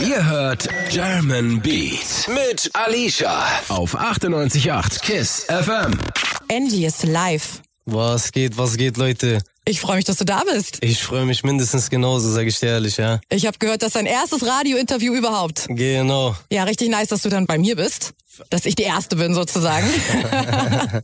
Ihr hört German Beat mit Alicia auf 98.8 KISS FM. Angie ist live. Was geht, was geht, Leute? Ich freue mich, dass du da bist. Ich freue mich mindestens genauso, sage ich dir ehrlich, ja. Ich habe gehört, das ist dein erstes Radiointerview überhaupt. Genau. Ja, richtig nice, dass du dann bei mir bist. Dass ich die Erste bin sozusagen.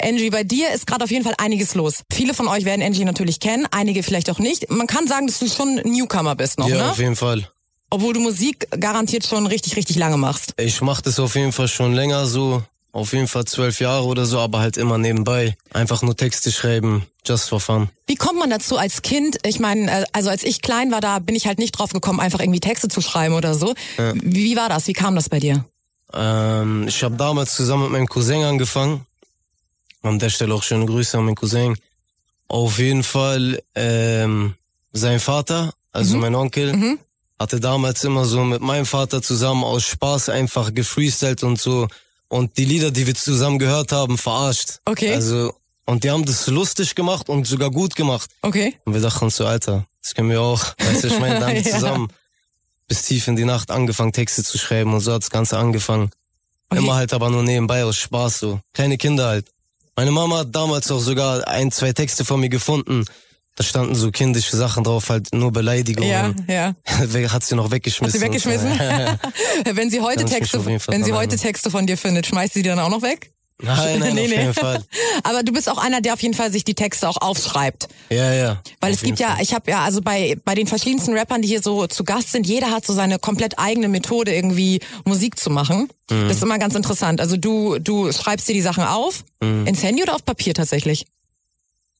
Angie, bei dir ist gerade auf jeden Fall einiges los. Viele von euch werden Angie natürlich kennen, einige vielleicht auch nicht. Man kann sagen, dass du schon Newcomer bist noch, ja, ne? auf jeden Fall. Obwohl du Musik garantiert schon richtig, richtig lange machst. Ich mache das auf jeden Fall schon länger so. Auf jeden Fall zwölf Jahre oder so, aber halt immer nebenbei. Einfach nur Texte schreiben, just for fun. Wie kommt man dazu als Kind? Ich meine, äh, also als ich klein war, da bin ich halt nicht drauf gekommen, einfach irgendwie Texte zu schreiben oder so. Ja. Wie war das? Wie kam das bei dir? Ähm, ich habe damals zusammen mit meinem Cousin angefangen. An der Stelle auch schöne Grüße an meinen Cousin. Auf jeden Fall ähm, sein Vater, also Mhm. mein Onkel, Mhm. Hatte damals immer so mit meinem Vater zusammen aus Spaß einfach gefreestylt und so und die Lieder, die wir zusammen gehört haben, verarscht. Okay. Also und die haben das lustig gemacht und sogar gut gemacht. Okay. Und wir dachten so, Alter, das können wir auch. Weißt du, ich meine, da haben wir Ja. zusammen bis tief in die Nacht angefangen, Texte zu schreiben und so hat das Ganze angefangen. Okay. Immer halt aber nur nebenbei aus Spaß so. Kleine Kinder halt. Meine Mama hat damals auch sogar ein, zwei Texte von mir gefunden. Da standen so kindische Sachen drauf, halt nur Ja, Beleidigungen. ja. Hat sie noch Hat weggeschmissen. sie und so. weggeschmissen? wenn sie heute Texte, Fall wenn sie heute. Texte von dir findet, schmeißt sie die dann auch noch weg? Nein, nein, Nee, auf nee. jeden Fall. Aber du bist auch einer, der auf jeden Fall sich die Texte auch aufschreibt. Ja, ja. Weil es gibt jeden ja, Fall. ich habe ja, also bei, bei den verschiedensten Rappern, die hier so zu Gast sind, jeder hat so seine komplett eigene Methode, irgendwie Musik zu machen. Mhm. Das ist immer ganz interessant. Also du, du schreibst dir die Sachen auf, Mhm. ins Handy oder auf Papier tatsächlich?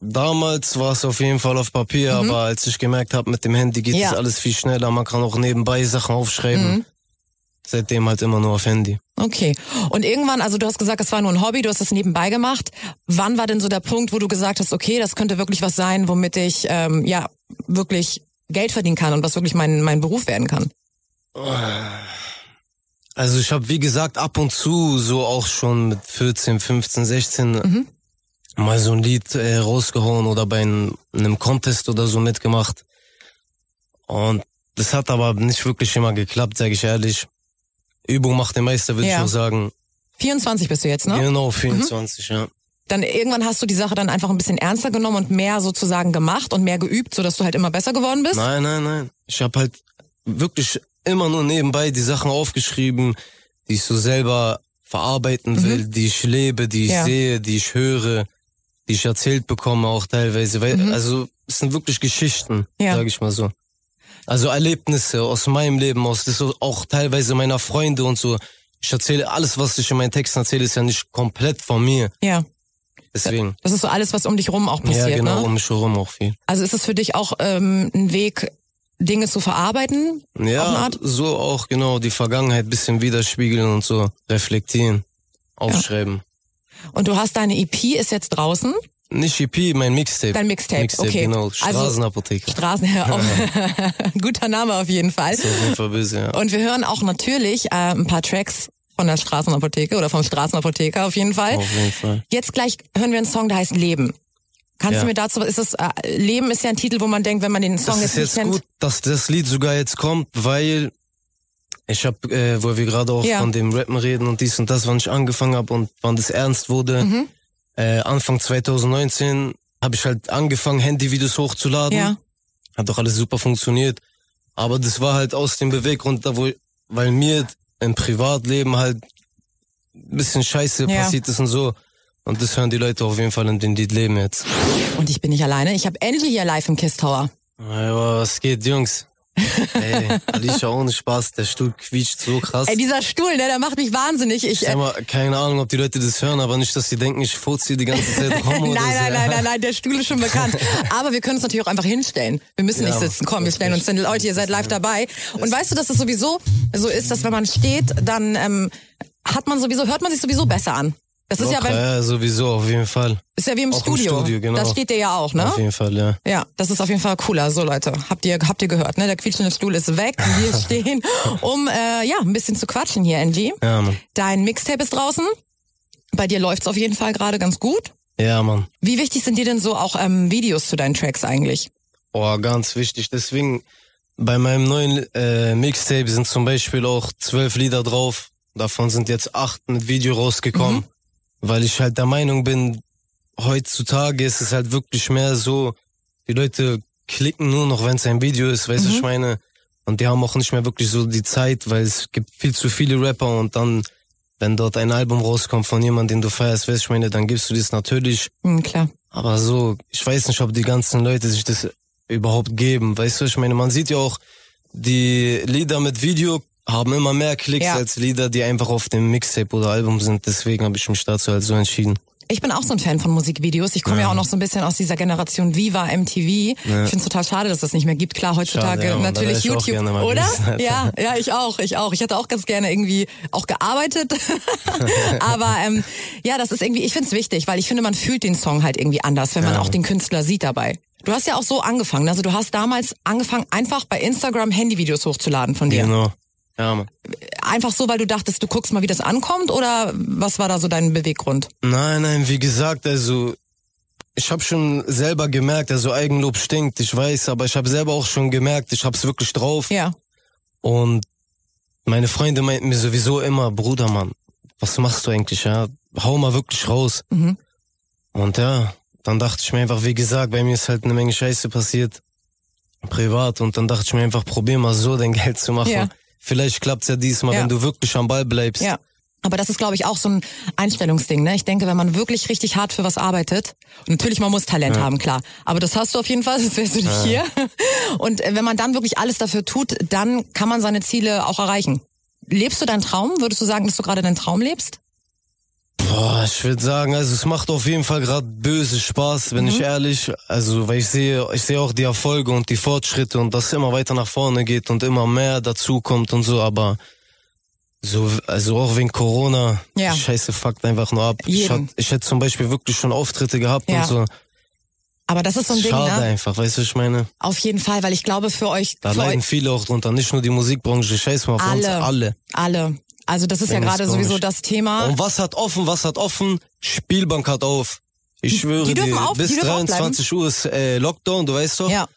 Damals war es auf jeden Fall auf Papier, aber als ich gemerkt habe, mit dem Handy geht Mhm. Ja. es alles viel schneller. Man kann auch nebenbei Sachen aufschreiben. Mhm. Seitdem halt immer nur auf Handy. Okay. Und irgendwann, also du hast gesagt, es war nur ein Hobby, du hast es nebenbei gemacht. Wann war denn so der Punkt, wo du gesagt hast, okay, das könnte wirklich was sein, womit ich ähm, ja wirklich Geld verdienen kann und was wirklich mein, mein Beruf werden kann? Also ich habe wie gesagt ab und zu so auch schon mit 14, 15, 16 Mhm. Mal so ein Lied äh, rausgehauen oder bei einem, einem Contest oder so mitgemacht. Und das hat aber nicht wirklich immer geklappt, sage ich ehrlich. Übung macht den Meister, würde Ja. ich auch sagen. 24 bist du jetzt, ne? Genau, 24, ja. Dann irgendwann hast du die Sache dann einfach ein bisschen ernster genommen und mehr sozusagen gemacht und mehr geübt, sodass du halt immer besser geworden bist? Nein, nein, nein. Ich habe halt wirklich immer nur nebenbei die Sachen aufgeschrieben, die ich so selber verarbeiten will, die ich lebe, die ich Mhm. Ja. sehe, die ich höre, die ich erzählt bekomme auch teilweise. Weil, Also es sind wirklich Geschichten, Mhm. Ja. sag ich mal so. Also Erlebnisse aus meinem Leben, aus das auch teilweise meiner Freunde und so. Ich erzähle alles, was ich in meinen Texten erzähle, ist ja nicht komplett von mir. Ja. Deswegen. Das ist so alles, was um dich rum auch passiert, ja, genau, ne? um mich herum auch viel. Also ist es für dich auch ähm, ein Weg, Dinge zu verarbeiten? Ja, so auch genau die Vergangenheit bisschen widerspiegeln und so reflektieren, aufschreiben. Und du hast deine EP ist jetzt draußen, Nicht EP, mein Mixtape. dein Mixtape, Mixtape, okay. genau. Also Straßenapotheker. Straßen, ja, auch. guter Name auf jeden Fall. ist auf jeden Fall böse, ja. Und wir hören auch natürlich äh, ein paar Tracks von der Straßenapotheke oder vom Straßenapotheker auf jeden Fall. Auf jeden Fall. Jetzt gleich hören wir einen Song, der heißt Leben. Kannst Ja. du mir dazu, ist das, äh, Leben ist ja ein Titel, wo man denkt, wenn man den Song Das ist jetzt nicht jetzt kennt. gut, dass das Lied sogar jetzt kommt, weil ich hab, äh, wo wir gerade auch Ja. von dem Rappen reden und dies und das, wann ich angefangen habe und wann das ernst wurde. Mhm. Äh, Anfang 2019 habe ich halt angefangen, Handyvideos hochzuladen. Ja. Hat doch alles super funktioniert. Aber das war halt aus dem Beweggrund, da wo, weil mir im Privatleben halt ein bisschen Scheiße Ja. passiert ist und so. Und das hören die Leute auf jeden Fall in den Lied leben jetzt. Und ich bin nicht alleine. Ich habe Angie hier live im Kiss Tower. Ja, was geht, Jungs? Ey, Alicia, ohne Spaß, der Stuhl quietscht so krass. Ey, dieser Stuhl, ne, der macht mich wahnsinnig. Ich, Ich äh, mal, keine Ahnung, ob die Leute das hören, aber nicht, dass sie denken, ich furze die ganze Zeit rum nein, oder so. nein, nein, nein, nein, der Stuhl ist schon bekannt. Aber wir können uns natürlich auch einfach hinstellen. Wir müssen Ja, nicht sitzen. Komm, wir das stellen uns hin. Leute, ihr seid live dabei. Und weißt du, dass es sowieso so ist, dass wenn man steht, dann ähm, hat man sowieso, hört man sich sowieso besser an. Das ist ja, Locker, beim, ja, sowieso, auf jeden Fall. ist ja wie im Auch im Studio. Studio, genau. Da steht der ja auch, ne? Auf jeden Fall, ja. Ja, das ist auf jeden Fall cooler. So Leute, habt ihr habt ihr gehört, ne? Der quietschende Stuhl ist weg. Wir stehen, um äh, ja ein bisschen zu quatschen hier, Angie. Ja, Mann. Dein Mixtape ist draußen. Bei dir läuft's auf jeden Fall gerade ganz gut. Ja, Mann. Wie wichtig sind dir denn so auch ähm, Videos zu deinen Tracks eigentlich? Oh, ganz wichtig. Deswegen bei meinem neuen äh, Mixtape sind zum Beispiel auch zwölf Lieder drauf. Davon sind jetzt acht mit Video rausgekommen, weil ich halt der Meinung bin, heutzutage ist es halt wirklich mehr so, die Leute klicken nur noch, wenn es ein Video ist, weißt du, ich meine, und die haben auch nicht mehr wirklich so die Zeit, weil es gibt viel zu viele Rapper und dann, wenn dort ein Album rauskommt von jemandem, den du feierst, weißt du, ich meine, dann gibst du das natürlich Mhm, klar. aber so, ich weiß nicht, ob die ganzen Leute sich das überhaupt geben. Weißt du, ich meine, man sieht ja auch, die Lieder mit Video haben immer mehr Klicks Ja. als Lieder, die einfach auf dem Mixtape oder Album sind. Deswegen habe ich mich dazu halt so entschieden. Ich bin auch so ein Fan von Musikvideos. Ich komme ja. auch noch so ein bisschen aus dieser Generation Viva MTV. Ich finde es total schade, dass das nicht mehr gibt. Klar, heutzutage Schade, ja, natürlich YouTube, gerne mal oder? gewesen. Ja, ja, ich auch, ich auch. Ich hätte auch ganz gerne irgendwie auch gearbeitet. Aber ähm, ja, das ist irgendwie, ich finde es wichtig, weil ich finde, man fühlt den Song halt irgendwie anders, wenn man auch den Künstler sieht dabei. Du hast ja auch so angefangen. Also du hast damals angefangen, einfach bei Instagram Handyvideos hochzuladen von dir. Genau. Ja, Mann. Einfach so, weil du dachtest, du guckst mal, wie das ankommt, oder was war da so dein Beweggrund? Nein, nein, wie gesagt, also ich habe schon selber gemerkt, also Eigenlob stinkt, ich weiß, aber ich habe selber auch schon gemerkt, ich hab's wirklich drauf. Ja. Und meine Freunde meinten mir sowieso immer, Bruder, Mann, was machst du eigentlich, ja? Hau mal wirklich raus. Mhm. Und ja, dann dachte ich mir einfach, wie gesagt, bei mir ist halt eine Menge Scheiße passiert. Privat. Und dann dachte ich mir einfach, probier mal so dein Geld zu machen. Ja. Vielleicht klappt's ja diesmal, Ja. wenn du wirklich am Ball bleibst. Ja. Aber das ist, glaube ich, auch so ein Einstellungsding. Ne? Ich denke, wenn man wirklich richtig hart für was arbeitet, und natürlich, man muss Talent haben, klar. Aber das hast du auf jeden Fall, sonst wärst du nicht hier. Und äh, wenn man dann wirklich alles dafür tut, dann kann man seine Ziele auch erreichen. Lebst du deinen Traum? Würdest du sagen, dass du gerade deinen Traum lebst? Boah, ich würde sagen, also es macht auf jeden Fall gerade böse Spaß, bin Mhm. ich ehrlich. Also, weil ich sehe, ich sehe auch die Erfolge und die Fortschritte und dass es immer weiter nach vorne geht und immer mehr dazu kommt und so, aber so, also auch wegen Corona, Ja. Scheiße fuckt einfach nur ab. Ich, hat, ich hätte zum Beispiel wirklich schon Auftritte gehabt Ja. und so. Aber das ist so ein Ding, Schade ne? einfach, weißt du, was ich meine? Auf jeden Fall, weil ich glaube, für euch, Da für leiden viele auch drunter, nicht nur die Musikbranche, scheiß mal auf uns, alle, alle. Also das ist ja Wenn gerade sowieso das Thema. Und was hat offen, was hat offen? Spielbank hat auf. Ich schwöre die dir, auf- bis dürfen auch 23 Uhr ist äh, Lockdown, du weißt doch. Ja.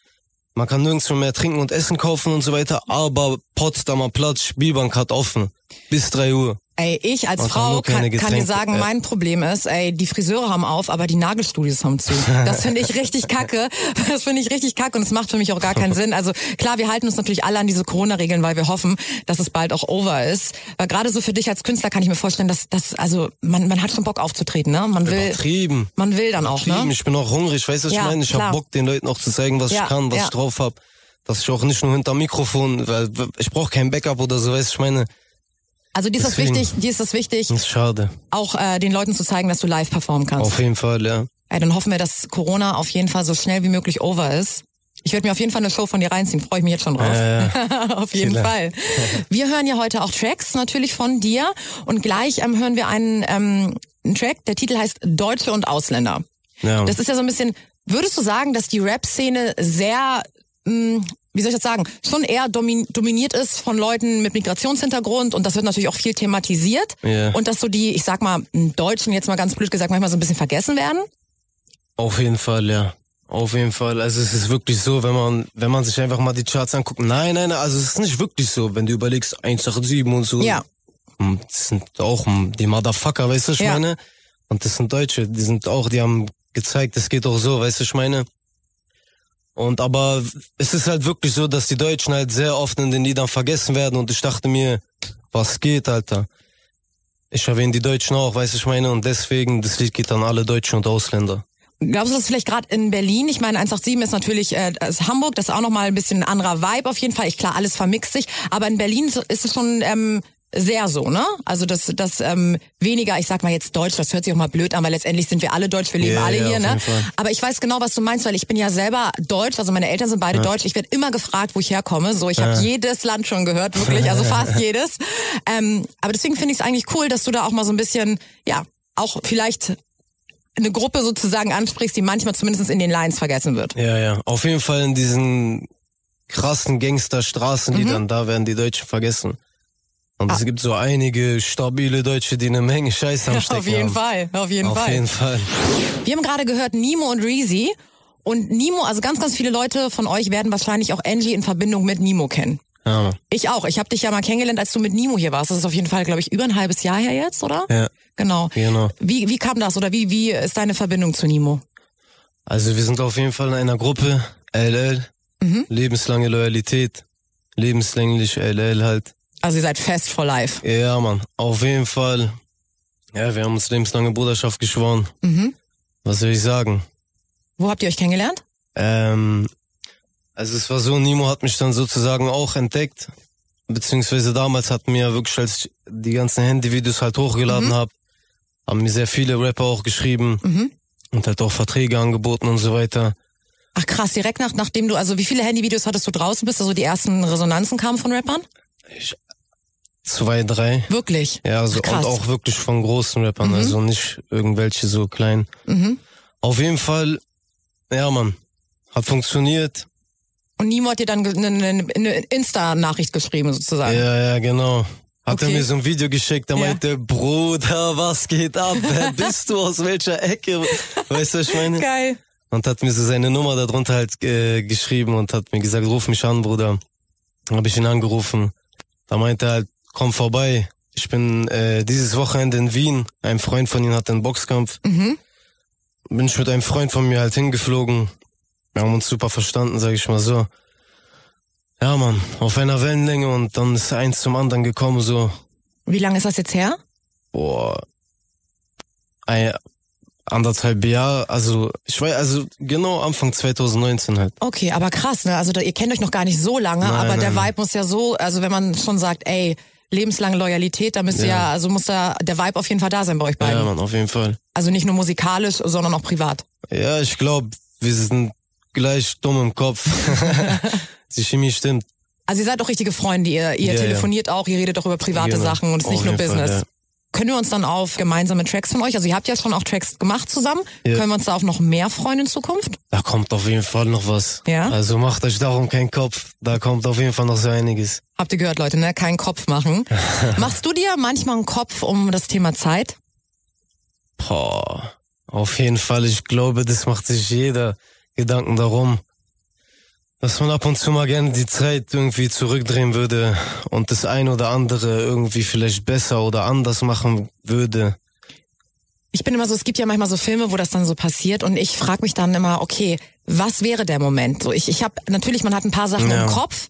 Man kann nirgendwo mehr trinken und essen kaufen und so weiter, aber Potsdamer Platz, Spielbank hat offen. Bis 3 Uhr. Ey, ich als kann Frau kann, kann dir sagen, äh. mein Problem ist, ey, die Friseure haben auf, aber die Nagelstudios haben zu. Das finde ich richtig kacke. Das finde ich richtig kacke und es macht für mich auch gar keinen Sinn. Also klar, wir halten uns natürlich alle an diese Corona-Regeln, weil wir hoffen, dass es bald auch over ist. Weil gerade so für dich als Künstler kann ich mir vorstellen, dass das, also man, man hat schon Bock aufzutreten, ne? Man will, Übertrieben. man will dann auch, ne? Ich bin auch hungrig, weißt du, was Ja, ich meine? Ich klar. hab Bock, den Leuten auch zu zeigen, was Ja, ich kann, was ja. ich drauf hab. Dass ich auch nicht nur hinter Mikrofon, weil ich brauche kein Backup oder so, weißt du, ich meine, Also dir ist das Deswegen. wichtig, dir ist das wichtig, das ist schade. auch äh, den Leuten zu zeigen, dass du live performen kannst. Auf jeden Fall, ja. Ey, dann hoffen wir, dass Corona auf jeden Fall so schnell wie möglich over ist. Ich werde mir auf jeden Fall eine Show von dir reinziehen. Freue ich mich jetzt schon drauf. Äh, auf jeden Killer. Fall. Wir hören ja heute auch Tracks natürlich von dir und gleich ähm, hören wir einen, ähm, einen Track. Der Titel heißt Deutsche und Ausländer. ja. Das ist ja so ein bisschen. Würdest du sagen, dass die Rap-Szene sehr mh, wie soll ich das sagen, schon eher domin dominiert ist von Leuten mit Migrationshintergrund und das wird natürlich auch viel thematisiert Ja. und dass so die, ich sag mal, Deutschen jetzt mal ganz blöd gesagt, manchmal so ein bisschen vergessen werden. Auf jeden Fall, ja. Auf jeden Fall. Also es ist wirklich so, wenn man, wenn man sich einfach mal die Charts anguckt. Nein, nein, nein, also es ist nicht wirklich so, wenn du überlegst, 187 und so. Ja. Hm, Das sind auch hm, die Motherfucker, weißt du, was ich Ja. meine? Und das sind Deutsche, die sind auch, die haben gezeigt, es geht auch so, weißt du, was ich meine? Und aber es ist halt wirklich so, dass die Deutschen halt sehr oft in den Liedern vergessen werden und ich dachte mir, was geht, Alter? Ich erwähne die Deutschen auch, weißt du, ich meine? Und deswegen, das Lied geht an alle Deutschen und Ausländer. Glaubst du, dass vielleicht gerade in Berlin, ich meine 187 ist natürlich äh, das ist Hamburg, das ist auch nochmal ein bisschen ein anderer Vibe auf jeden Fall. Ich, klar, alles vermixt sich, aber in Berlin ist es schon ähm, sehr so, ne? Also das, das ähm, weniger, ich sag mal jetzt Deutsch, das hört sich auch mal blöd an, weil letztendlich sind wir alle Deutsch, wir leben Ja, alle ja, hier, ne? Aber ich weiß genau, was du meinst, weil ich bin ja selber Deutsch, also meine Eltern sind beide Deutsch. Ich werde immer gefragt, wo ich herkomme. So, ich habe jedes Land schon gehört, wirklich, also fast jedes. Ähm, aber deswegen finde ich es eigentlich cool, dass du da auch mal so ein bisschen, ja, auch vielleicht eine Gruppe sozusagen ansprichst, die manchmal zumindest in den Lines vergessen wird. Ja, ja. Auf jeden Fall in diesen krassen Mhm. Gangster-Straßenliedern, da werden die Deutschen vergessen. Und Ah. es gibt so einige stabile Deutsche, die eine Menge Scheiß am Stecken auf jeden haben. Fall, auf jeden Auf Fall. jeden Fall. Wir haben gerade gehört Nemo und Reezy Und Nimo, also ganz, ganz viele Leute von euch werden wahrscheinlich auch Angie in Verbindung mit Nimo kennen. Ja. Ich auch. Ich habe dich ja mal kennengelernt, als du mit Nimo hier warst. Das ist auf jeden Fall, glaube ich, über ein halbes Jahr her jetzt, oder? Ja, Genau. genau. Wie, wie kam das oder wie, wie ist deine Verbindung zu Nimo? Also wir sind auf jeden Fall in einer Gruppe, LL, Mhm. lebenslange Loyalität, lebenslänglich LL halt. Also ihr seid fest for life. Ja, Mann, auf jeden Fall. Ja, wir haben uns lebenslange Bruderschaft geschworen. Mhm. Was soll ich sagen? Wo habt ihr euch kennengelernt? Ähm, also es war so, Nimo hat mich dann sozusagen auch entdeckt. Beziehungsweise damals hat mir wirklich, als ich die ganzen Handyvideos halt hochgeladen Mhm. hab, haben mir sehr viele Rapper auch geschrieben Mhm. und halt auch Verträge angeboten und so weiter. Ach krass, direkt nach, nachdem du, also wie viele Handyvideos hattest du draußen, bis da so die ersten Resonanzen kamen von Rappern? Zwei, drei. Wirklich? Ja, also Ach, krass. und auch wirklich von großen Rappern, also nicht irgendwelche so kleinen. Mhm. Auf jeden Fall, ja man, hat funktioniert. Und Nimo hat dir dann eine, eine, eine Insta-Nachricht geschrieben sozusagen. Ja, ja, genau. Hat Okay. er mir so ein Video geschickt, da Ja. meinte, Bruder, was geht ab? Wer bist du? Aus welcher Ecke? Weißt du, was ich meine? Geil. Und hat mir so seine Nummer darunter halt äh, geschrieben und hat mir gesagt, ruf mich an, Bruder. Dann hab ich ihn angerufen. Da meinte er halt, komm vorbei. Ich bin äh, dieses Wochenende in Wien. Ein Freund von ihm hat einen Boxkampf. Mhm. Bin ich mit einem Freund von mir halt hingeflogen. Wir haben uns super verstanden, sag ich mal so. Ja, Mann, auf einer Wellenlänge und dann ist eins zum anderen gekommen, so, Wie lange ist das jetzt her? boah, ein, anderthalb Jahre, also, ich weiß, also genau Anfang 2019 halt. Okay, aber krass, ne? Also da, ihr kennt euch noch gar nicht so lange, Nein, aber der nein. Vibe muss ja so, also wenn man schon sagt, ey, lebenslange Loyalität, da müsste ja, Ja. also muss da der Vibe auf jeden Fall da sein bei euch beiden. Ja, Mann, auf jeden Fall. Also nicht nur musikalisch, sondern auch privat. Ja, ich glaube, wir sind gleich dumm im Kopf. Die Chemie stimmt. Also ihr seid doch richtige Freunde, ihr, ihr Ja, telefoniert auch, ihr redet auch über private Genau. Sachen und es ist nicht nur Fall, Business. ja. Können wir uns dann auf gemeinsame Tracks von euch, also ihr habt ja schon auch Tracks gemacht zusammen, Ja. können wir uns da auf noch mehr freuen in Zukunft? Da kommt auf jeden Fall noch was. Ja? Also macht euch darum keinen Kopf. Da kommt auf jeden Fall noch so einiges. Habt ihr gehört, Leute, ne? Keinen Kopf machen. Machst du dir manchmal einen Kopf um das Thema Zeit? Boah, auf jeden Fall. Ich glaube, das macht sich jeder Gedanken darum, dass man ab und zu mal gerne die Zeit irgendwie zurückdrehen würde und das ein oder andere irgendwie vielleicht besser oder anders machen würde. Ich bin immer so, es gibt ja manchmal so Filme, wo das dann so passiert und ich frage mich dann immer, okay, was wäre der Moment? So, ich, ich habe natürlich, man hat ein paar Sachen Ja. im Kopf,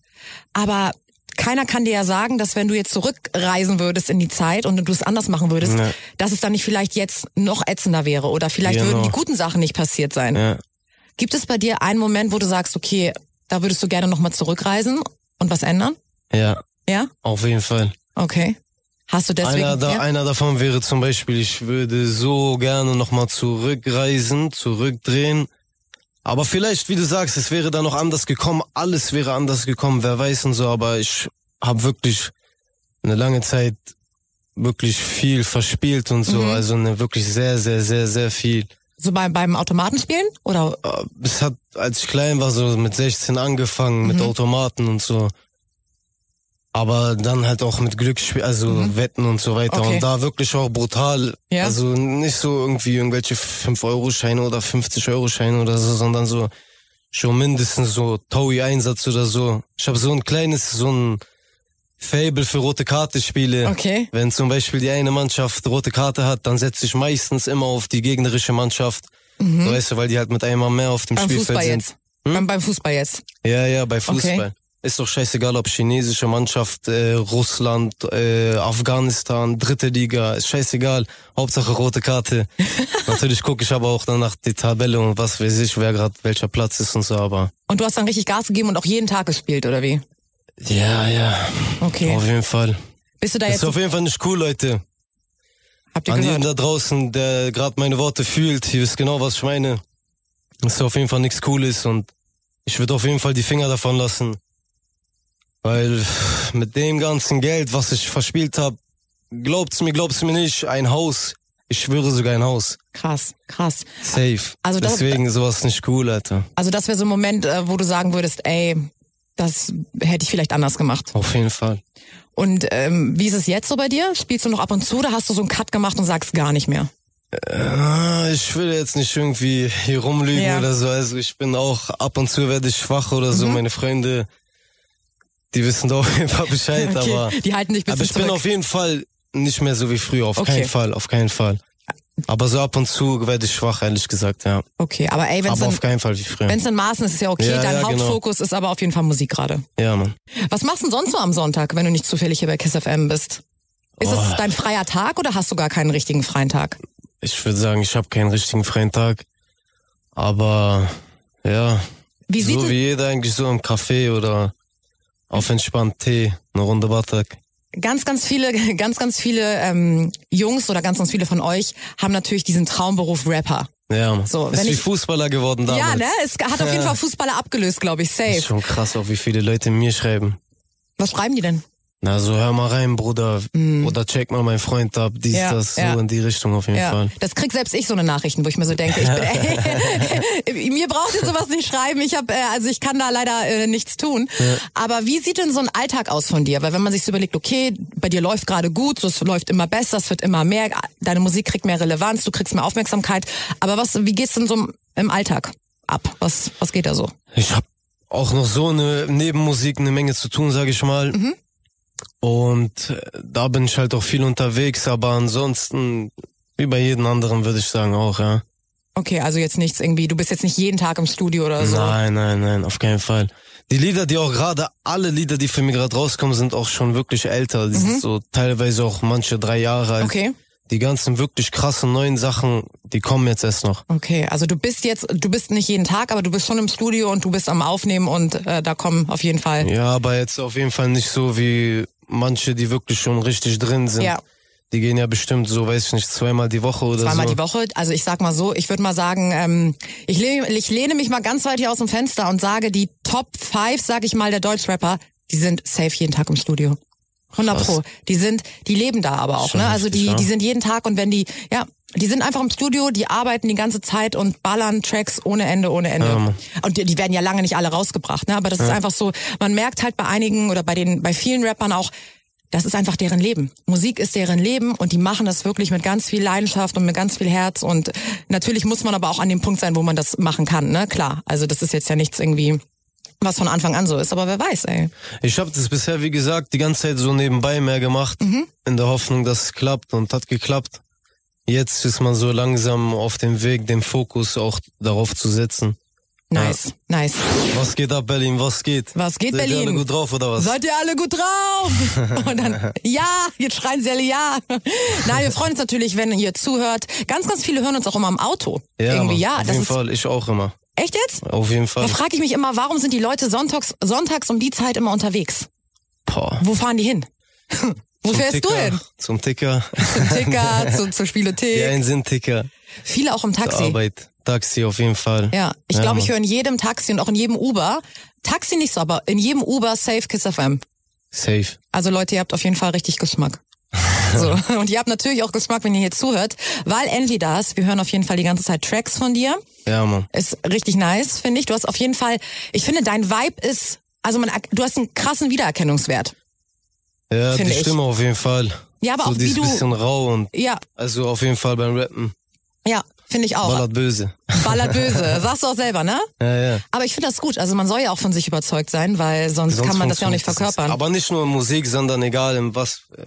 aber keiner kann dir ja sagen, dass wenn du jetzt zurückreisen würdest in die Zeit und du es anders machen würdest, Ja. dass es dann nicht vielleicht jetzt noch ätzender wäre oder vielleicht Genau. würden die guten Sachen nicht passiert sein. Ja. Gibt es bei dir einen Moment, wo du sagst, okay, da würdest du gerne nochmal zurückreisen und was ändern? Ja, Ja? auf jeden Fall. Okay. Hast du deswegen... Einer, da, ja? einer davon wäre zum Beispiel, ich würde so gerne nochmal zurückreisen, zurückdrehen. Aber vielleicht, wie du sagst, es wäre da noch anders gekommen, alles wäre anders gekommen, wer weiß und so, aber ich habe wirklich eine lange Zeit wirklich viel verspielt und so, Mhm. also eine wirklich sehr, sehr, sehr, sehr viel. So beim, beim Automatenspielen? Oder Äh, Es hat, als ich klein war, so mit 16 angefangen, mit Mhm. Automaten und so. Aber dann halt auch mit Glücksspiel, also Wetten und so weiter. Mhm. Okay. Und da wirklich auch brutal. Ja. Also nicht so irgendwie irgendwelche 5-Euro-Scheine oder 50-Euro-Scheine oder so, sondern so schon mindestens so Taui-Einsatz oder so. Ich habe so ein kleines, so ein Fable für rote Karte-Spiele. Okay. Wenn zum Beispiel die eine Mannschaft rote Karte hat, dann setze ich meistens immer auf die gegnerische Mannschaft. Mhm. Weißt du, weil die halt mit einmal mehr auf dem beim Spielfeld Fußball sind. jetzt? Beim, beim Fußball jetzt. Ja, ja, bei Fußball. Okay. Ist doch scheißegal, ob chinesische Mannschaft, äh, Russland, äh, Afghanistan, dritte Liga, ist scheißegal. Hauptsache rote Karte. Natürlich gucke ich aber auch danach die Tabelle und was weiß ich, wer gerade welcher Platz ist und so, aber. Und du hast dann richtig Gas gegeben und auch jeden Tag gespielt, oder wie? Ja, ja, Okay. auf jeden Fall. Bist du da Ist jetzt, auf jeden Fall nicht cool, Leute. habt ihr An jeden da draußen, der gerade meine Worte fühlt, ihr wisst genau, was ich meine. Dass auf jeden Fall nichts Cooles und ich würde auf jeden Fall die Finger davon lassen. Weil mit dem ganzen Geld, was ich verspielt habe, glaubt's mir, glaubt's mir nicht, ein Haus. Ich schwöre sogar ein Haus. Krass, krass. Safe. Also das- Deswegen sowas nicht cool, Alter. Also das wäre so ein Moment, äh, wo du sagen würdest, ey, das hätte ich vielleicht anders gemacht. Auf jeden Fall. Und ähm, wie ist es jetzt so bei dir? Spielst du noch ab und zu oder hast du so einen Cut gemacht und sagst gar nicht mehr? Äh, Ich will jetzt nicht irgendwie hier rumlügen Ja. oder so. Also ich bin auch ab und zu werde ich schwach oder so. Meine Freunde, die wissen doch auf jeden Fall Bescheid, Okay, aber, die halten dich aber ich bin zurück. auf jeden Fall nicht mehr so wie früher. Auf Okay. keinen Fall, auf keinen Fall. Aber so ab und zu werde ich schwach, ehrlich gesagt, ja. Okay, aber ey, wenn es Aber auf keinen Fall wie früher. wenn's in Maßen ist, ist ja okay. Ja, Dein ja, genau. Hauptfokus ist aber auf jeden Fall Musik gerade. Ja, Mann. Was machst du denn sonst so am Sonntag, wenn du nicht zufällig hier bei Kiss FM bist? Ist Oh. es dein freier Tag oder hast du gar keinen richtigen freien Tag? Ich würde sagen, ich habe keinen richtigen freien Tag. Aber ja, Wie so wie jeder eigentlich so im Café oder auf entspannt Tee, eine Runde Butter. Ganz, ganz viele, ganz, ganz viele ähm, Jungs oder ganz, ganz viele von euch haben natürlich diesen Traumberuf Rapper. Ja. So, ist wenn wie ich- Fußballer geworden damals. Ja, ne? Es hat auf jeden Fall Fußballer abgelöst, glaube ich. Safe. Ist schon krass, auch wie viele Leute mir schreiben. Was schreiben die denn? Na, so hör mal rein, Bruder. Oder check mal meinen Freund ab, dies. Ja, das, so ja. in die Richtung auf jeden Ja, Fall. das krieg selbst ich so eine Nachrichten, wo ich mir so denke, ich bin, mir braucht ihr sowas nicht schreiben. Ich habe, äh, also ich kann da leider äh, nichts tun. Aber wie sieht denn so ein Alltag aus von dir? Weil wenn man sich so überlegt, okay, bei dir läuft gerade gut, so, es läuft immer besser, es wird immer mehr, deine Musik kriegt mehr Relevanz, du kriegst mehr Aufmerksamkeit. Aber was, wie geht's denn so im Alltag ab? Was, was geht da so? Ich habe auch noch so eine Nebenmusik, eine Menge zu tun, sage ich mal. Mhm. Und äh, da bin ich halt auch viel unterwegs, aber ansonsten, wie bei jedem anderen, würde ich sagen auch, ja. Okay, also jetzt nichts irgendwie, du bist jetzt nicht jeden Tag im Studio oder so. Nein, nein, nein, auf keinen Fall. Die Lieder, die auch gerade, alle Lieder, die für mich gerade rauskommen, sind auch schon wirklich älter. Die sind so teilweise auch manche drei Jahre alt. Mhm. Okay. Die ganzen wirklich krassen neuen Sachen, die kommen jetzt erst noch. Okay, also du bist jetzt, du bist nicht jeden Tag, aber du bist schon im Studio und du bist am Aufnehmen und äh, da kommen auf jeden Fall. Ja, aber jetzt auf jeden Fall nicht so wie manche, die wirklich schon richtig drin sind. Ja. Die gehen ja bestimmt so, weiß ich nicht, zweimal die Woche oder Zweimal so. die Woche. Also ich sag mal so, ich würde mal sagen, ähm, ich, lehne, ich lehne mich mal ganz weit hier aus dem Fenster und sage, die Top 5, sag ich mal, der Deutschrapper, die sind safe jeden Tag im Studio. 100 Krass. pro. Die sind, die leben da aber auch, Schon ne? Also die, ja. die sind jeden Tag und wenn die, ja, die sind einfach im Studio, die arbeiten die ganze Zeit und ballern Tracks ohne Ende, ohne Ende. Ja, Mann. und die, die werden ja lange nicht alle rausgebracht, ne? Aber das ist einfach so, man merkt halt bei einigen oder bei den, bei vielen Rappern auch, das ist einfach deren Leben. Musik ist deren Leben und die machen das wirklich mit ganz viel Leidenschaft und mit ganz viel Herz und natürlich muss man aber auch an dem Punkt sein, wo man das machen kann, ne? Klar. Also das ist jetzt ja nichts irgendwie, was von Anfang an so ist, aber wer weiß, ey. Ich habe das bisher, wie gesagt, die ganze Zeit so nebenbei mehr gemacht, Mhm. in der Hoffnung, dass es klappt und hat geklappt. Jetzt ist man so langsam auf dem Weg, den Fokus auch darauf zu setzen. Nice, nice. Was geht ab, Berlin? Was geht? Was geht, Seid ihr Berlin? alle gut drauf oder was? Seid ihr alle gut drauf? Und dann, ja, jetzt schreien sie alle ja. Nein, wir freuen uns natürlich, wenn ihr zuhört. Ganz, ganz viele hören uns auch immer im Auto. Irgendwie, Mann, ja. Auf Das jeden ist, Fall, ich auch immer. Echt jetzt? Auf jeden Fall. Da frage ich mich immer, warum sind die Leute sonntags, sonntags um die Zeit immer unterwegs? Boah. Wo fahren die hin? Wo Zum fährst Ticker, du hin? Zum Ticker. Zum Ticker, zu, zur Spielothek. einen sind Ticker. Viele auch im Zur Taxi. Arbeit. Taxi auf jeden Fall. Ja, ich Ja, glaube, ich höre in jedem Taxi und auch in jedem Uber. Taxi nicht so, aber in jedem Uber Safe Kiss FM. Safe. Also Leute, ihr habt auf jeden Fall richtig Geschmack. So. Und ihr habt natürlich auch Geschmack, wenn ihr hier zuhört, weil Envy da ist. Wir hören auf jeden Fall die ganze Zeit Tracks von dir. Ja, Mann. Ist richtig nice, finde ich. Du hast auf jeden Fall, ich finde, dein Vibe ist, also man, du hast einen krassen Wiedererkennungswert. Ja, die ich. Stimme auf jeden Fall. Ja, aber so auch die wie ist du, bisschen rau und ja, also auf jeden Fall beim Rappen. ja, finde ich auch. Ballert böse. Ballert böse. Sagst du auch selber, ne? Ja, ja. Aber ich finde das gut. Also man soll ja auch von sich überzeugt sein, weil sonst, Sonst kann man das ja auch nicht das verkörpern. Aber nicht nur in Musik, sondern egal in was, äh,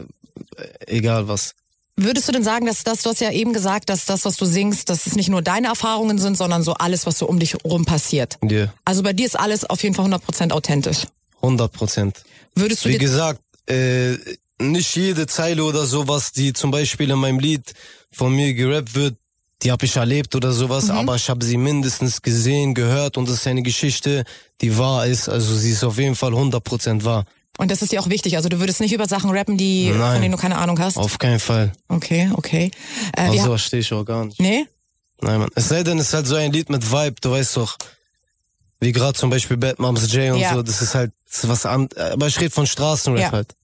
egal was. Würdest du denn sagen, dass das, du hast ja eben gesagt, dass das, was du singst, dass es nicht nur deine Erfahrungen sind, sondern so alles, was so um dich rum passiert? Ja, Also bei dir ist alles auf jeden Fall 100% authentisch. 100 Prozent. Würdest du Wie gesagt, äh, nicht jede Zeile oder sowas, die zum Beispiel in meinem Lied von mir gerappt wird, die habe ich erlebt oder sowas, Mhm. aber ich habe sie mindestens gesehen, gehört und das ist eine Geschichte, die wahr ist. Also sie ist auf jeden Fall 100 Prozent wahr. Und das ist dir auch wichtig, also du würdest nicht über Sachen rappen, die, Nein. von denen du keine Ahnung hast? Auf keinen Fall. Okay, okay. Äh, Auf sowas stehe ich auch gar nicht. nee? Nein, Mann. Es sei denn, es ist halt so ein Lied mit Vibe, du weißt doch, wie gerade zum Beispiel Bad Moms J und Ja. so, das ist halt was an, aber ich rede von Straßenrap Ja. halt.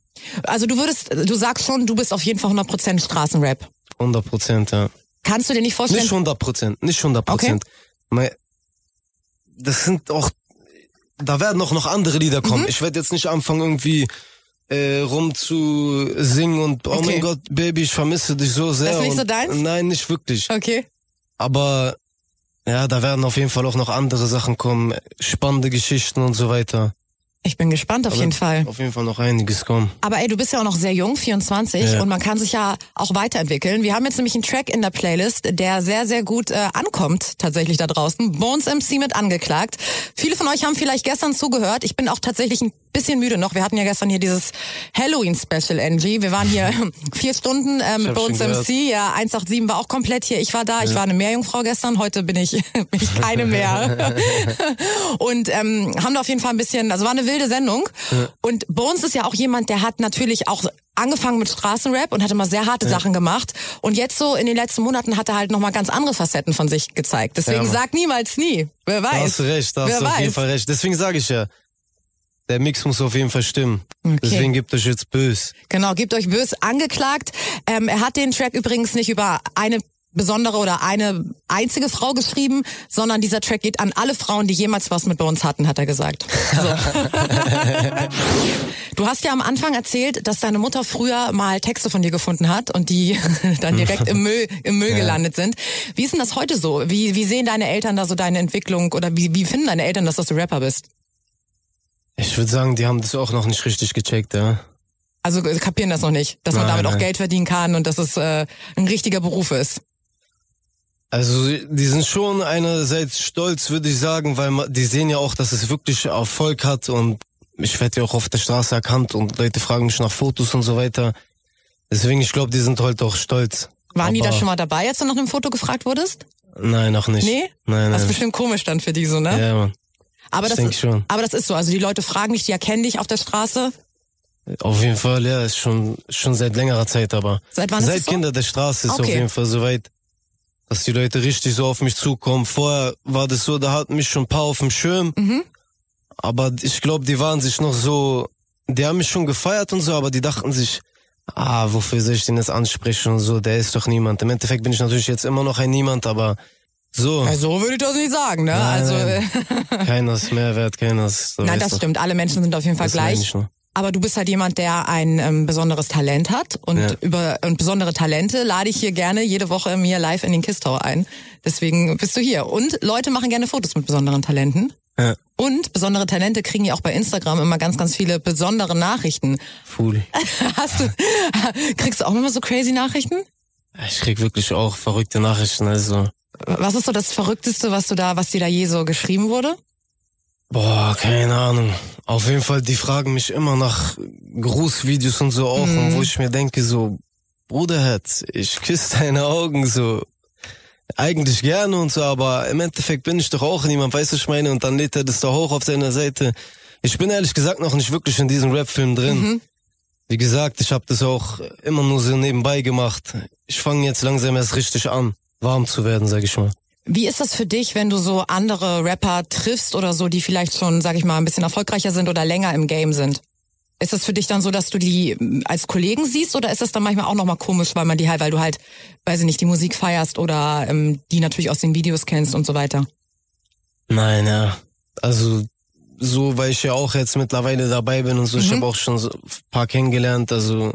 Also du würdest, du sagst schon, du bist auf jeden Fall 100% Straßenrap. 100 Prozent, ja. Kannst du dir nicht vorstellen? Nicht 100 Prozent, nicht 100 Prozent. Okay. Das sind auch, da werden auch noch andere Lieder Mhm. kommen. Ich werde jetzt nicht anfangen irgendwie äh, rum zu singen und oh Okay. mein Gott, Baby, ich vermisse dich so sehr. Das ist nicht so deins? Nein, nicht wirklich. Okay. Aber ja, da werden auf jeden Fall auch noch andere Sachen kommen, spannende Geschichten und so weiter. Ich bin gespannt auf Aber jeden Fall. Auf jeden Fall noch einiges kommen. Aber ey, du bist ja auch noch sehr jung, 24, Ja. und man kann sich ja auch weiterentwickeln. Wir haben jetzt nämlich einen Track in der Playlist, der sehr, sehr gut äh, ankommt, tatsächlich da draußen. Bones MC mit angeklagt. Viele von euch haben vielleicht gestern zugehört. Ich bin auch tatsächlich ein bisschen müde noch. Wir hatten ja gestern hier dieses Halloween-Special, Angie. Wir waren hier vier Stunden äh, mit Bones. MC. Ja, 187 war auch komplett hier. Ich war da. Ich war eine Meerjungfrau gestern. Heute bin ich, bin ich keine mehr. und ähm, haben da auf jeden Fall ein bisschen, also war eine wilde Sendung. Und Bones ist ja auch jemand, der hat natürlich auch angefangen mit Straßenrap und hat immer sehr harte Sachen gemacht. Und jetzt so in den letzten Monaten hat er halt nochmal ganz andere Facetten von sich gezeigt. Deswegen Ja, sag niemals nie. Wer Da weiß. hast du recht, da Wer hast du auf jeden weiß. Fall recht. Deswegen sage ich ja, der Mix muss auf jeden Fall stimmen. Okay. Deswegen gibt euch jetzt bös. Genau, gebt euch bös angeklagt. Ähm, er hat den Track übrigens nicht über eine besondere oder eine einzige Frau geschrieben, sondern dieser Track geht an alle Frauen, die jemals was mit uns hatten, hat er gesagt. So. du hast ja am Anfang erzählt, dass deine Mutter früher mal Texte von dir gefunden hat und die dann direkt im Müll, im Müll gelandet sind. Wie ist denn das heute so? Wie, wie sehen deine Eltern da so deine Entwicklung oder wie, wie finden deine Eltern, das, dass du Rapper bist? Ich würde sagen, die haben das auch noch nicht richtig gecheckt, ja. Also äh, kapieren das noch nicht, dass man Nein, damit auch nein. Geld verdienen kann und dass es äh, ein richtiger Beruf ist. Also die sind schon einerseits stolz, würde ich sagen, weil die sehen ja auch, dass es wirklich Erfolg hat und ich werde ja auch auf der Straße erkannt und Leute fragen mich nach Fotos und so weiter. Deswegen, ich glaube, die sind heute auch stolz. Waren die da Aber- schon mal dabei, als du nach einem Foto gefragt wurdest? Nein, noch nicht. Nee? Nein, Das ist nein. bestimmt komisch dann für die so, ne? Ja, Mann. Aber, ich das denk ist, schon. aber das ist so. Also die Leute fragen dich, die erkennen dich auf der Straße. Auf jeden Fall, ja, ist schon, schon seit längerer Zeit, aber Seit wann ist seit so? Kinder der Straße ist Okay. auf jeden Fall soweit, dass die Leute richtig so auf mich zukommen. Vorher war das so, da hatten mich schon ein paar auf dem Schirm, Mhm. aber ich glaube, die waren sich noch so, die haben mich schon gefeiert und so, aber die dachten sich, ah, wofür soll ich den jetzt ansprechen und so, der ist doch niemand. Im Endeffekt bin ich natürlich jetzt immer noch ein Niemand, aber so, Also würde ich das nicht sagen, ne? Nein, also nein. äh, keiner ist mehr wert, keiner ist, so nein, das du. stimmt. Alle Menschen sind auf jeden Fall Das gleich. Aber du bist halt jemand, der ein ähm, besonderes Talent hat und Ja. über und besondere Talente lade ich hier gerne jede Woche mir live in den Tower ein. Deswegen bist du hier. Und Leute machen gerne Fotos mit besonderen Talenten. Ja, Und besondere Talente kriegen ja auch bei Instagram immer ganz, ganz viele besondere Nachrichten. Fool. Hast du, kriegst du auch immer so crazy Nachrichten? Ich krieg wirklich auch verrückte Nachrichten, also. Was ist so das Verrückteste, was du da, was dir da je so geschrieben wurde? Boah, keine Ahnung. Auf jeden Fall, die fragen mich immer nach Grußvideos und so auch, und wo ich mir denke so, Bruderherz, ich küsse deine Augen so. Eigentlich gerne und so, aber im Endeffekt bin ich doch auch niemand, weißt du, ich meine, und dann lädt er das da hoch auf seiner Seite. Ich bin ehrlich gesagt noch nicht wirklich in diesem Rap-Film drin. Wie gesagt, ich habe das auch immer nur so nebenbei gemacht. Ich fange jetzt langsam erst richtig an, warm zu werden, sag ich mal. Wie ist das für dich, wenn du so andere Rapper triffst oder so, die vielleicht schon, sag ich mal, ein bisschen erfolgreicher sind oder länger im Game sind? Ist das für dich dann so, dass du die mm, als Kollegen siehst oder ist das dann manchmal auch nochmal komisch, weil man die halt, weil du halt, weiß ich nicht, die Musik feierst oder ähm, die natürlich aus den Videos kennst und so weiter? Nein, ja. Also so, weil ich ja auch jetzt mittlerweile dabei bin und so, ich Mhm. habe auch schon so ein paar kennengelernt, also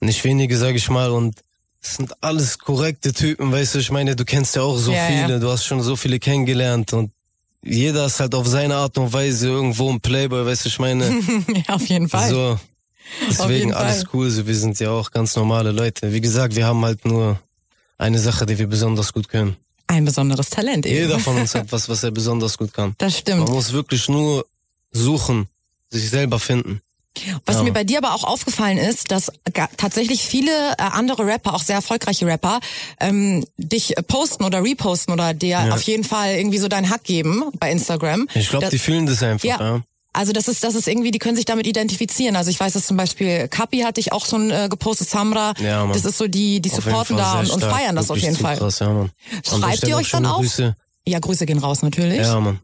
nicht wenige, sag ich mal, und es sind alles korrekte Typen, weißt du, ich meine, du kennst ja auch so Ja, viele, ja. du hast schon so viele kennengelernt und jeder ist halt auf seine Art und Weise irgendwo ein Playboy, weißt du, ich meine, ja, auf jeden Fall. so. Deswegen alles cool, so, wir sind ja auch ganz normale Leute. Wie gesagt, wir haben halt nur eine Sache, die wir besonders gut können. Ein besonderes Talent eben. Jeder von uns hat was, was er besonders gut kann. Das stimmt. Man muss wirklich nur suchen, sich selber finden. Was Ja. mir bei dir aber auch aufgefallen ist, dass tatsächlich viele äh, andere Rapper, auch sehr erfolgreiche Rapper, ähm, dich posten oder reposten oder dir Ja. auf jeden Fall irgendwie so deinen Hack geben bei Instagram. Ich glaube, die fühlen das einfach. Ja. Ja. Also das ist, das ist irgendwie, die können sich damit identifizieren. Also ich weiß, dass zum Beispiel Kapi hatte ich auch schon äh, gepostet, Samra. Ja, Mann. das ist so die, die supporten da und, und feiern das auf jeden Fall. Krass, ja, Mann. Schreibt ihr euch dann auch? Grüße. Ja, Grüße gehen raus natürlich. Ja, Mann.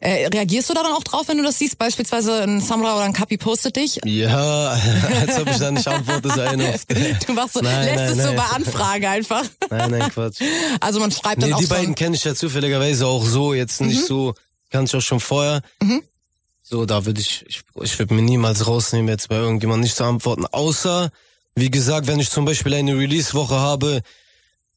Äh, reagierst du da dann auch drauf, wenn du das siehst? Beispielsweise ein Samra oder ein Kapi postet dich? Ja, als ob ich da nicht antworte, so eine oft. Du machst so, Nein, lässt nein, es so nein. bei Anfrage einfach. Nein, nein, Quatsch. Also man schreibt dann Nee, auch die schon. beiden kenne ich ja zufälligerweise auch so, jetzt Mhm. nicht so, kann ich auch schon vorher. So, da würde ich, ich, ich würde mir niemals rausnehmen, jetzt bei irgendjemandem nicht zu antworten. Außer, wie gesagt, wenn ich zum Beispiel eine Release-Woche habe,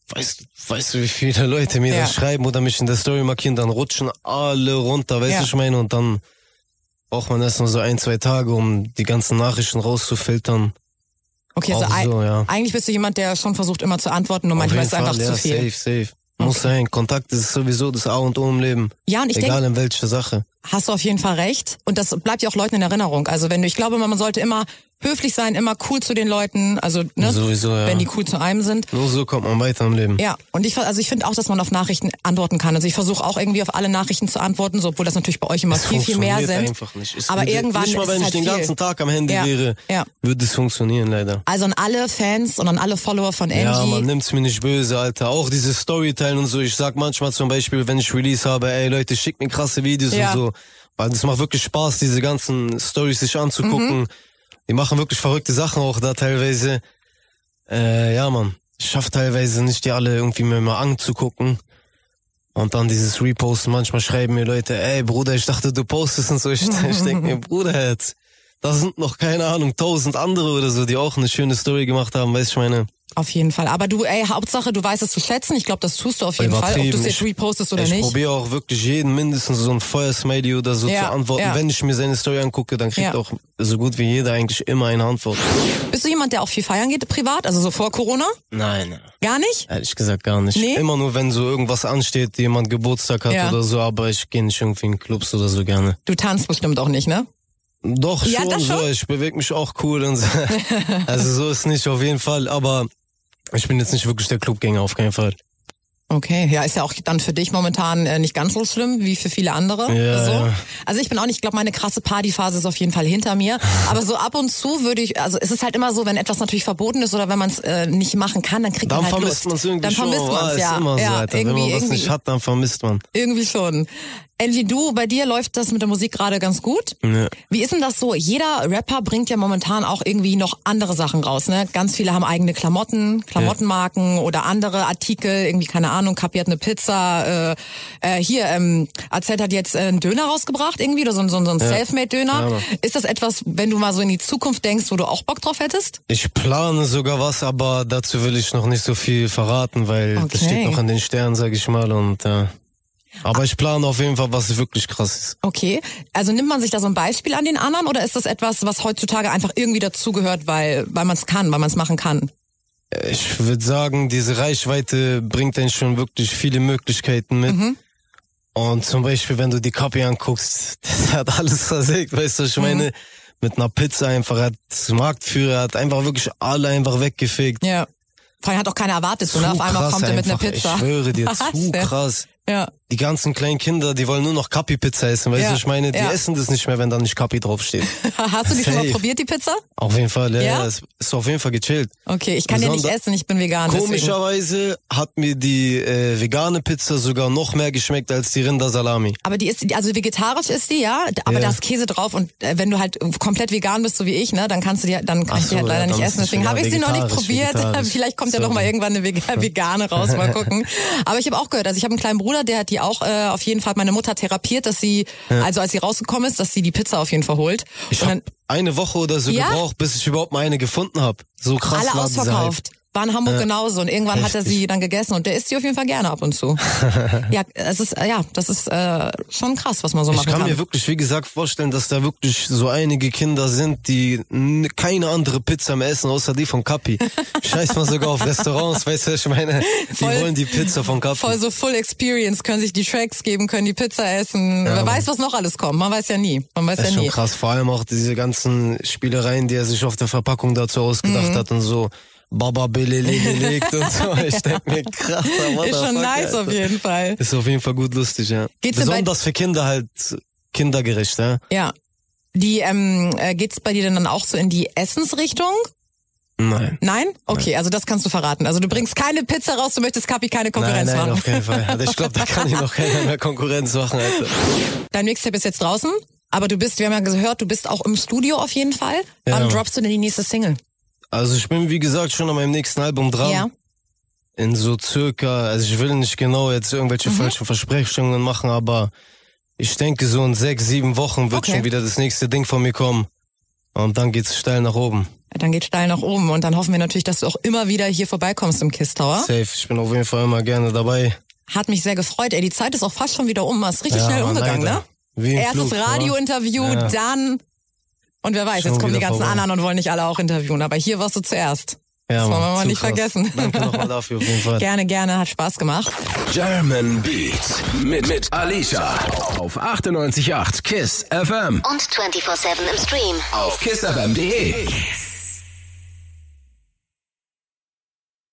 weißt, weißt du, wie viele Leute mir Ja. das schreiben oder mich in der Story markieren, dann rutschen alle runter, weißt Ja. du, ich meine, und dann braucht man erst mal so ein, zwei Tage, um die ganzen Nachrichten rauszufiltern. Okay, also so, ja. eigentlich bist du jemand, der schon versucht immer zu antworten, nur manchmal ist es einfach zu ja, viel. Safe, safe. Muss sein. Kontakt ist sowieso das A und O im Leben. Ja, und ich Egal denke, in welcher Sache. Hast du auf jeden Fall recht. Und das bleibt ja auch Leuten in Erinnerung. Also wenn du, ich glaube, man sollte immer höflich sein, immer cool zu den Leuten, also ne, Sowieso, ja. wenn die cool zu einem sind. Nur so kommt man weiter im Leben. Ja, und ich, also ich finde auch, dass man auf Nachrichten antworten kann. Also ich versuche auch irgendwie auf alle Nachrichten zu antworten, so, obwohl das natürlich bei euch immer Es viel, viel mehr sind. einfach nicht. Es Aber würde, irgendwann nicht mal, wenn ich halt den viel. ganzen Tag am Handy Ja, wäre, ja. würde es funktionieren leider. Also an alle Fans und an alle Follower von Angie. Ja, man nimmt's mir nicht böse, Alter. Auch dieses Storyteilen und so. Ich sag manchmal zum Beispiel, wenn ich Release habe, ey Leute, schickt mir krasse Videos Ja. und so. Weil es macht wirklich Spaß, diese ganzen Stories sich anzugucken. Mhm. Die machen wirklich verrückte Sachen auch da teilweise. Äh, ja, man. Ich schaff teilweise nicht, die alle irgendwie mir mal anzugucken. Und dann dieses Reposten. Manchmal schreiben mir Leute, ey Bruder, ich dachte, du postest und so. Ich, ich denke mir, Bruder, jetzt, da sind noch, keine Ahnung, tausend andere oder so, die auch eine schöne Story gemacht haben, weißt du, ich meine. Auf jeden Fall. Aber du, ey, Hauptsache, du weißt es zu schätzen. Ich glaube, das tust du auf jeden Fall, ob du es jetzt Ich- repostest oder ich nicht. probiere auch wirklich jeden mindestens so ein Feuersmiley oder so Ja, zu antworten. ja. Wenn ich mir seine Story angucke, dann kriegt Ja. auch so gut wie jeder eigentlich immer eine Antwort. Bist du jemand, der auch viel feiern geht privat, also so vor Corona? Nein, Gar nicht? ehrlich gesagt gar nicht. Nee? Immer nur, wenn so irgendwas ansteht, jemand Geburtstag hat oder so, aber ich gehe nicht irgendwie in Clubs oder so gerne. Du tanzt bestimmt auch nicht, ne? Doch Ja, schon, das so, schon. ich bewege mich auch cool und so. also so ist nicht auf jeden Fall, aber ich bin jetzt nicht wirklich der Clubgänger, auf keinen Fall. Okay, ja, ist ja auch dann für dich momentan äh, nicht ganz so schlimm wie für viele andere. Ja, so. ja. Also ich bin auch nicht, ich glaube, meine krasse Partyphase ist auf jeden Fall hinter mir. Aber so ab und zu würde ich, also es ist halt immer so, wenn etwas natürlich verboten ist oder wenn man es äh, nicht machen kann, dann kriegt Dann man halt vermisst Lust. man es irgendwie dann schon. vermisst man es, ist ja. immer so, ja, Alter. irgendwie, Wenn man was irgendwie, nicht hat, dann vermisst man. irgendwie schon. Angie, du, bei dir läuft das mit der Musik gerade ganz gut. Ja. Wie ist denn das so? Jeder Rapper bringt ja momentan auch irgendwie noch andere Sachen raus, ne? Ganz viele haben eigene Klamotten, Klamottenmarken oder andere Artikel, irgendwie, keine Ahnung, Kapi hat eine Pizza, äh, äh, hier, ähm, AZ hat jetzt äh, einen Döner rausgebracht irgendwie, oder so, ein- so, so ein Selfmade-Döner. Ja, Mann. ist das etwas, wenn du mal so in die Zukunft denkst, wo du auch Bock drauf hättest? Ich plane sogar was, aber dazu will ich noch nicht so viel verraten, weil das Okay. steht noch in den Sternen, sag ich mal. Und äh, aber ich plane auf jeden Fall, was wirklich krass ist. Okay. Also nimmt man sich da so ein Beispiel an den anderen oder ist das etwas, was heutzutage einfach irgendwie dazugehört, weil, weil man es kann, weil man es machen kann? Ich würde sagen, diese Reichweite bringt einen schon wirklich viele Möglichkeiten mit. Mhm. Und zum Beispiel, wenn du die Copy anguckst, das hat alles versägt, weißt du, ich Mhm. meine, mit einer Pizza einfach, er hat Marktführer, hat einfach wirklich alle einfach weggefegt. Ja. Vor allem hat auch keiner erwartet, so, Zu ne? Auf einmal kommt er mit einer. Pizza. Ich schwöre dir, Was zu krass. Ja. Die ganzen kleinen Kinder, die wollen nur noch Kapi-Pizza essen, weißt Ja, du, ich meine, die ja. essen das nicht mehr, wenn da nicht Kapi draufsteht. Hast du die schon mal probiert, die Pizza? Auf jeden Fall, ja, Ja? es ist auf jeden Fall gechillt. Okay, ich kann ja nicht Besonder- essen, ich bin vegan. Deswegen. Komischerweise hat mir die äh, vegane Pizza sogar noch mehr geschmeckt als die Rindersalami. Aber die ist, also vegetarisch ist die, ja, aber da ist Käse drauf und äh, wenn du halt komplett vegan bist, so wie ich, ne, dann kannst du die, dann kann Ach ich die halt so, leider nicht essen. ist es Deswegen habe ich sie noch nicht probiert. Vielleicht kommt ja noch Sorry. mal irgendwann eine Vega- vegane raus, mal gucken. Aber ich habe auch gehört, also ich habe einen kleinen Bruder, der hat die auch äh, auf jeden Fall, meine Mutter therapiert, dass sie, also als sie rausgekommen ist, dass sie die Pizza auf jeden Fall holt. Ich habe eine Woche oder so Ja? gebraucht, bis ich überhaupt mal eine gefunden habe. So krass alle war ausverkauft. War in Hamburg Ja. genauso und irgendwann hat er Heftig. sie dann gegessen und der isst sie auf jeden Fall gerne ab und zu. ja, es ist äh, ja, das ist äh, schon krass, was man so Ich machen kann kann. mir wirklich, wie gesagt, vorstellen, dass da wirklich so einige Kinder sind, die keine andere Pizza mehr essen, außer die von Kapi. Scheiß mal sogar auf Restaurants, weißt du, was ich meine? Die Voll- wollen die Pizza von Kapi. Voll so Full Experience, können sich die Tracks geben, können die Pizza essen. Wer weiß, was noch alles kommt. Man weiß ja nie. Man weiß Das ist ja schon nie. krass, vor allem auch diese ganzen Spielereien, die er sich auf der Verpackung dazu ausgedacht Mhm. hat und so Baba Belele gelegt und so. Ich denke mir, krass, what Ist schon nice Alter. auf jeden Fall. Ist auf jeden Fall gut lustig, ja. Geht's Besonders für Kinder halt kindergerecht, ja. Ja. Die, ähm, äh, geht's bei dir denn dann auch so in die Essensrichtung? Nein. Nein? Okay, also das kannst du verraten. Also du bringst keine Pizza raus, du möchtest Kapi keine Konkurrenz nein, nein, machen. auf keinen Fall. Also ich glaube, da kann ich noch keiner mehr Konkurrenz machen, Alter. Dein Mixtape ist jetzt draußen, aber du bist, wir haben ja gehört, du bist auch im Studio auf jeden Fall. Ja. Wann droppst du denn die nächste Single? Also ich bin, wie gesagt, schon an meinem nächsten Album dran. Ja. In so circa, also ich will nicht genau jetzt irgendwelche Mhm. falschen Versprechungen machen, aber Ich denke, so in sechs, sieben Wochen wird Okay. schon wieder das nächste Ding von mir kommen. Und dann geht's steil nach oben. Dann geht steil nach oben und dann hoffen wir natürlich, dass du auch immer wieder hier vorbeikommst im Kiss Tower. Safe. Ich bin auf jeden Fall immer gerne dabei. Hat mich sehr gefreut. Ey, die Zeit ist auch fast schon wieder um. Ist richtig Ja, schnell umgegangen, leider. ne? Erstes Radiointerview, Ja. dann und wer weiß, Schon jetzt kommen die ganzen vorbei. anderen und wollen nicht alle auch interviewen. Aber hier warst du zuerst. Ja, Das wollen wir mal nicht krass. vergessen. Danke nochmal dafür auf jeden Fall. Gerne, gerne, hat Spaß gemacht. German Beat mit, mit Alicia auf 98.8 KISS FM Und 24-7 im Stream. auf kissfm.de.